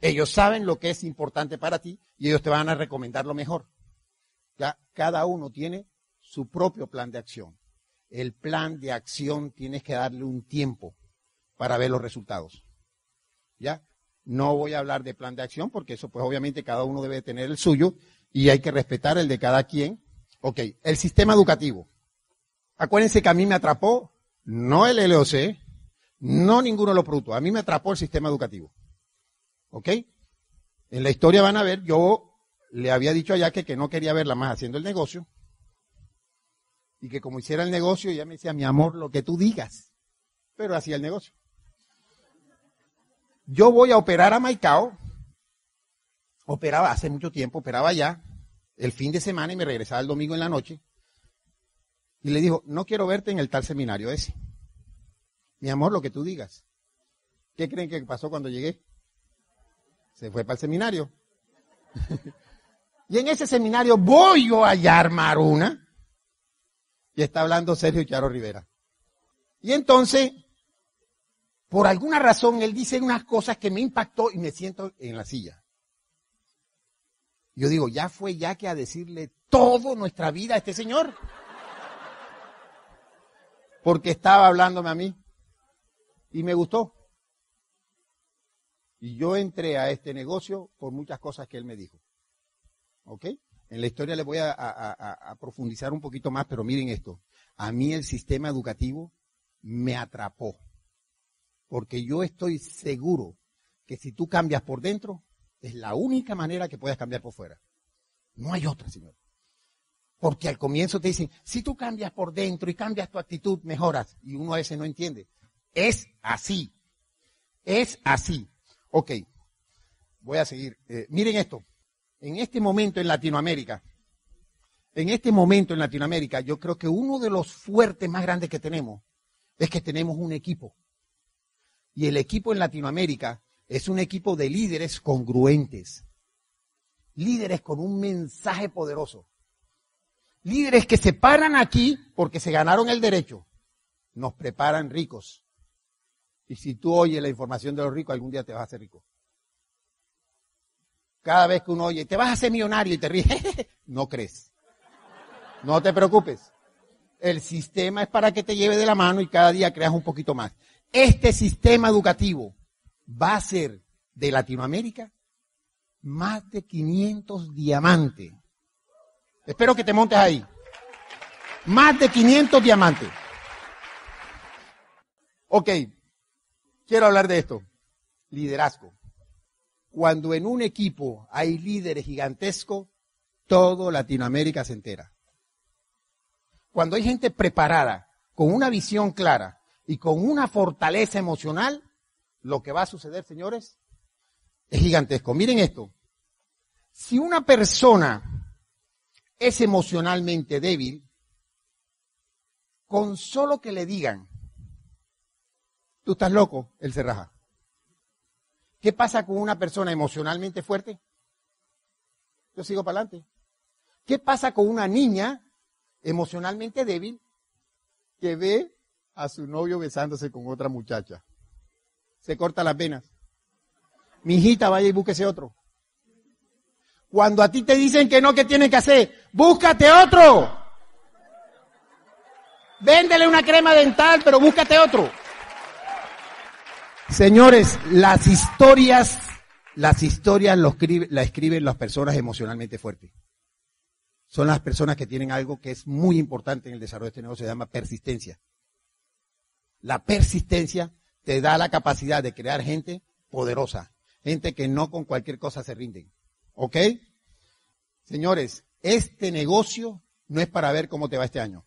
Ellos saben lo que es importante para ti y ellos te van a recomendar lo mejor. Ya cada uno tiene su propio plan de acción. El plan de acción tienes que darle un tiempo para ver los resultados. ¿Ya? No voy a hablar de plan de acción porque eso pues obviamente cada uno debe tener el suyo y hay que respetar el de cada quien. Ok, el sistema educativo. Acuérdense que a mí me atrapó no el LOC, no ninguno de los productos, a mí me atrapó el sistema educativo. ¿Ok? En la historia van a ver, yo le había dicho a Yaque que no quería verla más haciendo el negocio. Y que como hiciera el negocio, ella me decía, mi amor, lo que tú digas. Pero hacía el negocio. Yo voy a operar a Maicao. Operaba hace mucho tiempo, operaba ya el fin de semana y me regresaba el domingo en la noche. Y le dijo, no quiero verte en el tal seminario ese. Mi amor, lo que tú digas. ¿Qué creen que pasó cuando llegué? Se fue para el seminario. y en ese seminario voy yo a armar una. Y está hablando Sergio Charo Rivera. Y entonces, por alguna razón, él dice unas cosas que me impactó y me siento en la silla. Yo digo, ya fue ya que a decirle todo nuestra vida a este señor. Porque estaba hablándome a mí. Y me gustó. Y yo entré a este negocio por muchas cosas que él me dijo. ¿Ok? En la historia le voy a, profundizar un poquito más, pero miren esto. A mí el sistema educativo me atrapó. Porque yo estoy seguro que si tú cambias por dentro, es la única manera que puedas cambiar por fuera. No hay otra, señor. Porque al comienzo te dicen, si tú cambias por dentro y cambias tu actitud, mejoras. Y uno a veces no entiende. Es así. Es así. Ok, voy a seguir. Eh, miren esto. En este momento en Latinoamérica, en este momento en Latinoamérica, yo creo que uno de los fuertes más grandes que tenemos es que tenemos un equipo. Y el equipo en Latinoamérica es un equipo de líderes congruentes. Líderes con un mensaje poderoso. Líderes que se paran aquí porque se ganaron el derecho. Nos preparan ricos. Y si tú oyes la información de los ricos, algún día te vas a hacer rico. Cada vez que uno oye, te vas a hacer millonario y te ríes, no crees. No te preocupes. El sistema es para que te lleve de la mano y cada día creas un poquito más. Este sistema educativo va a ser de Latinoamérica más de 500 diamantes. Espero que te montes ahí. Más de 500 diamantes. Ok, Quiero hablar de esto. Liderazgo. Cuando en un equipo hay líderes gigantescos, todo Latinoamérica se entera. Cuando hay gente preparada, con una visión clara y con una fortaleza emocional, lo que va a suceder, señores, es gigantesco. Miren esto. Si una persona es emocionalmente débil, con solo que le digan, Tú estás loco, él se raja. ¿Qué pasa con una persona emocionalmente fuerte? Yo sigo para adelante. ¿Qué pasa con una niña emocionalmente débil que ve a su novio besándose con otra muchacha? Se corta las venas. Mi hijita, vaya y búsquese otro. Cuando a ti te dicen que no, ¿qué tienes que hacer? Búscate otro. Véndele una crema dental, pero búscate otro. Señores, las historias, las historias las escriben las personas emocionalmente fuertes. Son las personas que tienen algo que es muy importante en el desarrollo de este negocio, se llama persistencia. La persistencia te da la capacidad de crear gente poderosa, gente que no con cualquier cosa se rinden. ¿Ok? Señores, este negocio no es para ver cómo te va este año.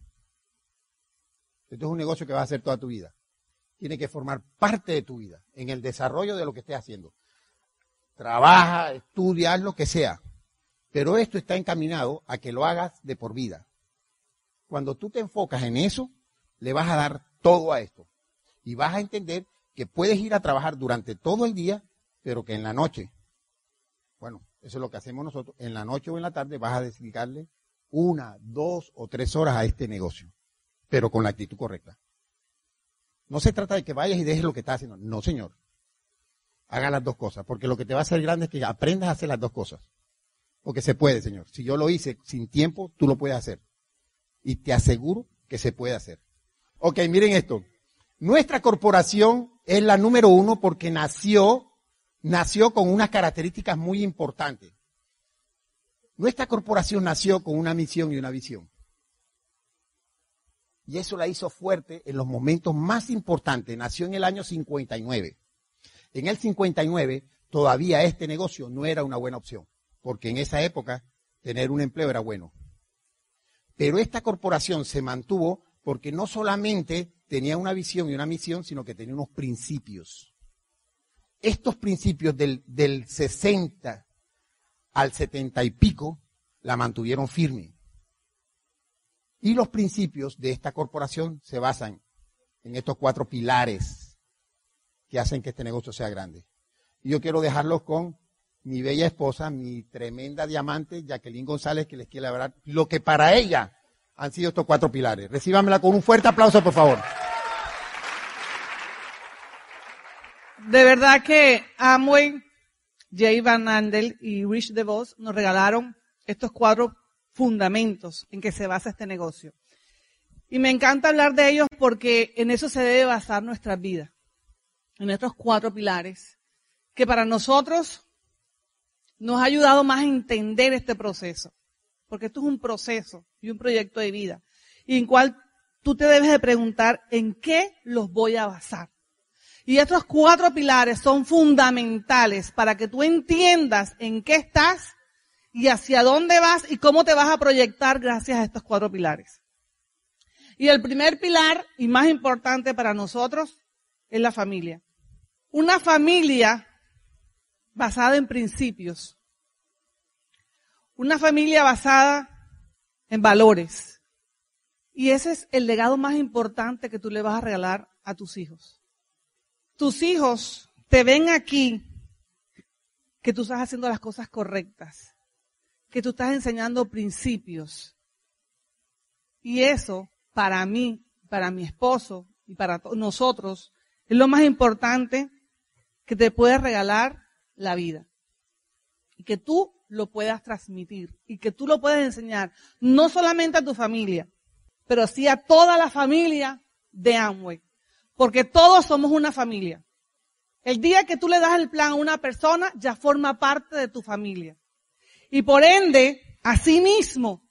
Esto es un negocio que va a hacer toda tu vida tiene que formar parte de tu vida, en el desarrollo de lo que estés haciendo. Trabaja, estudia, haz lo que sea. Pero esto está encaminado a que lo hagas de por vida. Cuando tú te enfocas en eso, le vas a dar todo a esto. Y vas a entender que puedes ir a trabajar durante todo el día, pero que en la noche, bueno, eso es lo que hacemos nosotros, en la noche o en la tarde vas a dedicarle una, dos o tres horas a este negocio, pero con la actitud correcta. No se trata de que vayas y dejes lo que estás haciendo. No, señor. Haga las dos cosas, porque lo que te va a hacer grande es que aprendas a hacer las dos cosas. Porque se puede, señor. Si yo lo hice sin tiempo, tú lo puedes hacer. Y te aseguro que se puede hacer. Ok, miren esto. Nuestra corporación es la número uno porque nació, nació con unas características muy importantes. Nuestra corporación nació con una misión y una visión. Y eso la hizo fuerte en los momentos más importantes. Nació en el año 59. En el 59 todavía este negocio no era una buena opción, porque en esa época tener un empleo era bueno. Pero esta corporación se mantuvo porque no solamente tenía una visión y una misión, sino que tenía unos principios. Estos principios del, del 60 al 70 y pico la mantuvieron firme. Y los principios de esta corporación se basan en estos cuatro pilares que hacen que este negocio sea grande. Y yo quiero dejarlos con mi bella esposa, mi tremenda diamante, Jacqueline González, que les quiere hablar lo que para ella han sido estos cuatro pilares. Recíbamela con un fuerte aplauso, por favor. De verdad que Amway, Jay Van Andel y Rich DeVos nos regalaron estos cuatro fundamentos en que se basa este negocio. Y me encanta hablar de ellos porque en eso se debe basar nuestra vida, en estos cuatro pilares, que para nosotros nos ha ayudado más a entender este proceso, porque esto es un proceso y un proyecto de vida, y en cual tú te debes de preguntar en qué los voy a basar. Y estos cuatro pilares son fundamentales para que tú entiendas en qué estás y hacia dónde vas y cómo te vas a proyectar gracias a estos cuatro pilares. Y el primer pilar y más importante para nosotros es la familia. Una familia basada en principios. Una familia basada en valores. Y ese es el legado más importante que tú le vas a regalar a tus hijos. Tus hijos te ven aquí que tú estás haciendo las cosas correctas, que tú estás enseñando principios. Y eso, para mí, para mi esposo y para nosotros, es lo más importante que te puede regalar la vida. Y que tú lo puedas transmitir y que tú lo puedas enseñar, no solamente a tu familia, pero sí a toda la familia de Amway. Porque todos somos una familia. El día que tú le das el plan a una persona, ya forma parte de tu familia. Y por ende, así mismo,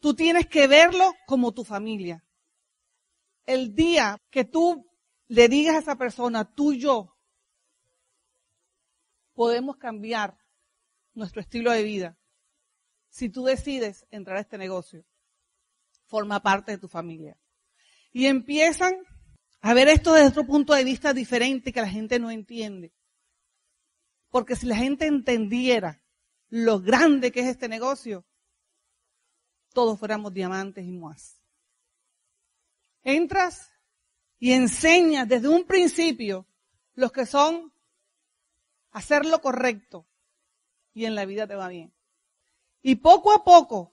tú tienes que verlo como tu familia. El día que tú le digas a esa persona, tú y yo, podemos cambiar nuestro estilo de vida. Si tú decides entrar a este negocio, forma parte de tu familia. Y empiezan a ver esto desde otro punto de vista diferente que la gente no entiende. Porque si la gente entendiera lo grande que es este negocio, todos fuéramos diamantes y más. Entras y enseñas desde un principio los que son hacer lo correcto y en la vida te va bien. Y poco a poco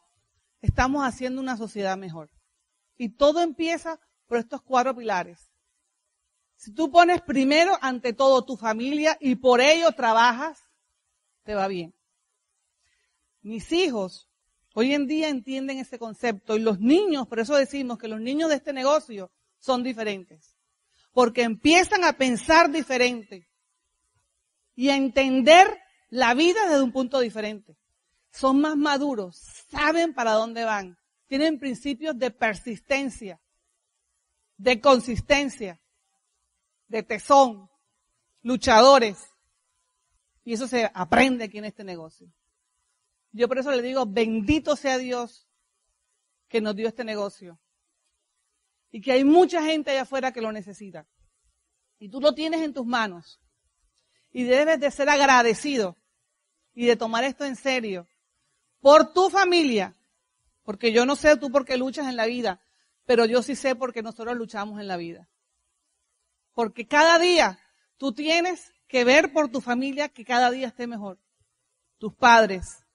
estamos haciendo una sociedad mejor. Y todo empieza por estos cuatro pilares. Si tú pones primero ante todo tu familia y por ello trabajas, te va bien. Mis hijos hoy en día entienden ese concepto y los niños, por eso decimos que los niños de este negocio son diferentes. Porque empiezan a pensar diferente y a entender la vida desde un punto diferente. Son más maduros, saben para dónde van, tienen principios de persistencia, de consistencia, de tesón, luchadores. Y eso se aprende aquí en este negocio. Yo por eso le digo, bendito sea Dios que nos dio este negocio. Y que hay mucha gente allá afuera que lo necesita. Y tú lo tienes en tus manos y debes de ser agradecido y de tomar esto en serio por tu familia, porque yo no sé tú por qué luchas en la vida, pero yo sí sé por qué nosotros luchamos en la vida. Porque cada día tú tienes que ver por tu familia que cada día esté mejor. Tus padres.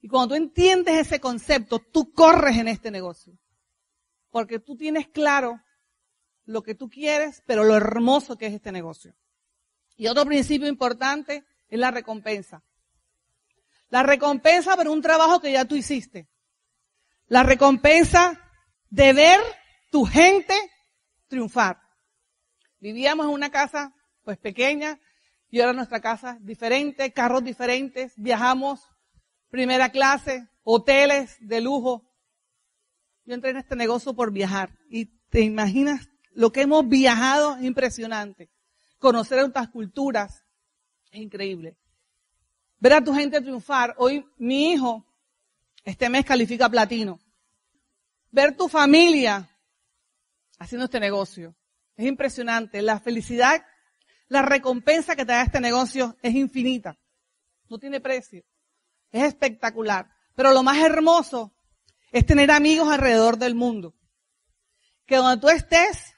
Y cuando tú entiendes ese concepto, tú corres en este negocio. Porque tú tienes claro lo que tú quieres, pero lo hermoso que es este negocio. Y otro principio importante es la recompensa. La recompensa por un trabajo que ya tú hiciste. La recompensa de ver tu gente triunfar. Vivíamos en una casa pues pequeña y ahora nuestra casa diferente, carros diferentes, viajamos primera clase, hoteles de lujo. Yo entré en este negocio por viajar y te imaginas lo que hemos viajado es impresionante. Conocer otras culturas es increíble. Ver a tu gente triunfar. Hoy mi hijo este mes califica platino. Ver tu familia haciendo este negocio. Es impresionante. La felicidad, la recompensa que te da este negocio es infinita. No tiene precio. Es espectacular. Pero lo más hermoso es tener amigos alrededor del mundo. Que donde tú estés,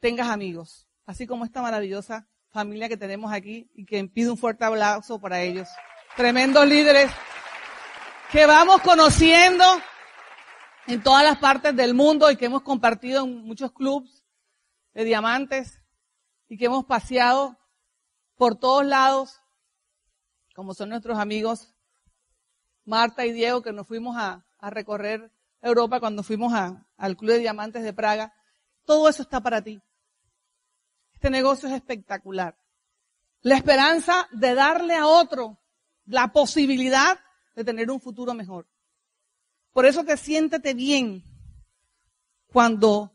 tengas amigos. Así como esta maravillosa familia que tenemos aquí y que pido un fuerte aplauso para ellos. Tremendos líderes que vamos conociendo en todas las partes del mundo y que hemos compartido en muchos clubs de diamantes y que hemos paseado por todos lados, como son nuestros amigos Marta y Diego, que nos fuimos a, recorrer Europa cuando fuimos al Club de Diamantes de Praga. Todo eso está para ti. Este negocio es espectacular. La esperanza de darle a otro la posibilidad de tener un futuro mejor. Por eso que siéntete bien cuando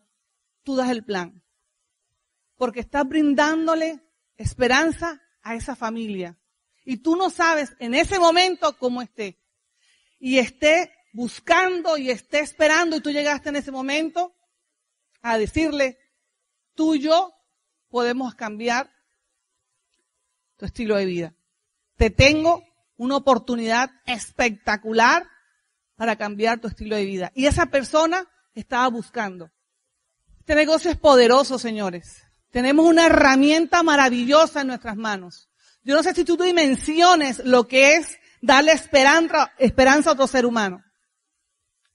tú das el plan. Porque estás brindándole esperanza a esa familia. Y tú no sabes en ese momento cómo esté. Y esté buscando y esté esperando y tú llegaste en ese momento a decirle, tú yo podemos cambiar tu estilo de vida. Te tengo una oportunidad espectacular para cambiar tu estilo de vida. Y esa persona estaba buscando. Este negocio es poderoso, señores. Tenemos una herramienta maravillosa en nuestras manos. Yo no sé si tú dimensiones lo que es darle esperanza, esperanza a otro ser humano.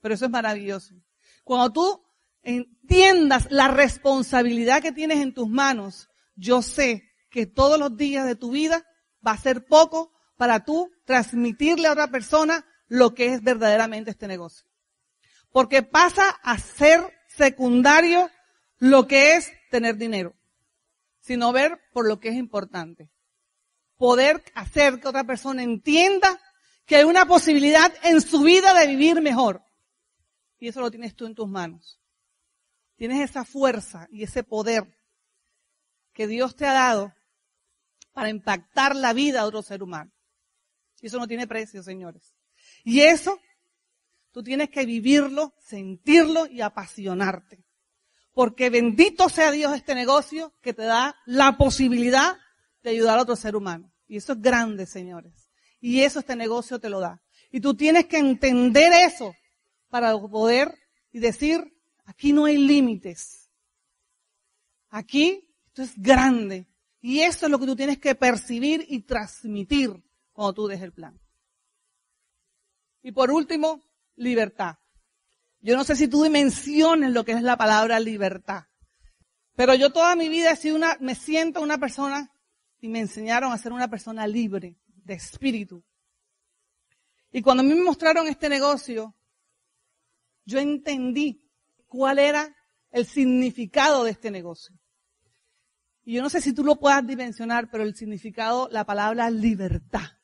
Pero eso es maravilloso. Cuando tú entiendas la responsabilidad que tienes en tus manos, yo sé que todos los días de tu vida va a ser poco para tú transmitirle a otra persona lo que es verdaderamente este negocio. Porque pasa a ser secundario lo que es tener dinero, sino ver por lo que es importante. Poder hacer que otra persona entienda que hay una posibilidad en su vida de vivir mejor. Y eso lo tienes tú en tus manos. Tienes esa fuerza y ese poder que Dios te ha dado para impactar la vida de otro ser humano. Y eso no tiene precio, señores. Y eso, tú tienes que vivirlo, sentirlo y apasionarte. Porque bendito sea Dios este negocio que te da la posibilidad de ayudar a otro ser humano. Y eso es grande, señores. Y eso este negocio te lo da. Y tú tienes que entender eso para poder y decir, aquí no hay límites. Aquí esto es grande. Y eso es lo que tú tienes que percibir y transmitir cuando tú des el plan. Y por último, libertad. Yo no sé si tú dimensiones lo que es la palabra libertad. Pero yo toda mi vida he sido una, me siento una persona y me enseñaron a ser una persona libre de espíritu. Y cuando a mí me mostraron este negocio, yo entendí cuál era el significado de este negocio. Y yo no sé si tú lo puedas dimensionar, pero el significado, la palabra libertad.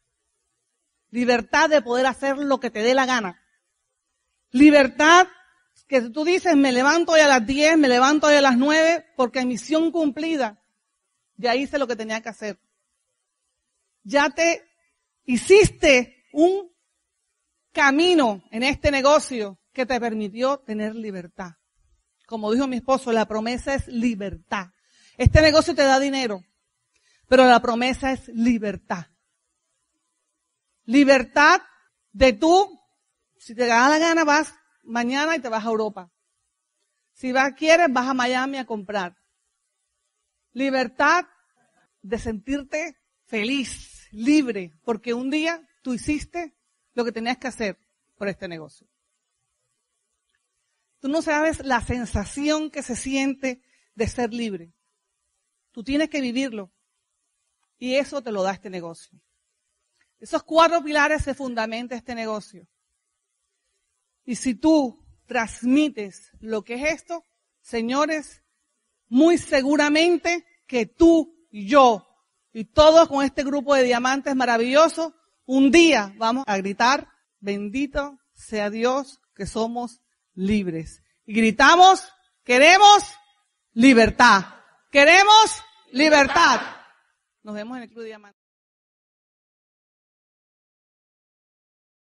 Libertad de poder hacer lo que te dé la gana. Libertad que tú dices, me levanto hoy a las 10, me levanto hoy a las 9, porque misión cumplida. Ya hice lo que tenía que hacer. Ya te hiciste un camino en este negocio que te permitió tener libertad. Como dijo mi esposo, la promesa es libertad. Este negocio te da dinero, pero la promesa es libertad. Libertad de tú, si te da la gana, vas mañana y te vas a Europa. Si vas, quieres, vas a Miami a comprar. Libertad de sentirte feliz, libre, porque un día tú hiciste lo que tenías que hacer por este negocio. Tú no sabes la sensación que se siente de ser libre. Tú tienes que vivirlo. Y eso te lo da este negocio. Esos cuatro pilares se fundamenta este negocio. Y si tú transmites lo que es esto, señores, muy seguramente que tú y yo y todos con este grupo de diamantes maravillosos, un día vamos a gritar, bendito sea Dios que somos libres. Y gritamos, queremos libertad. Queremos libertad. Nos vemos en el Club Diamante.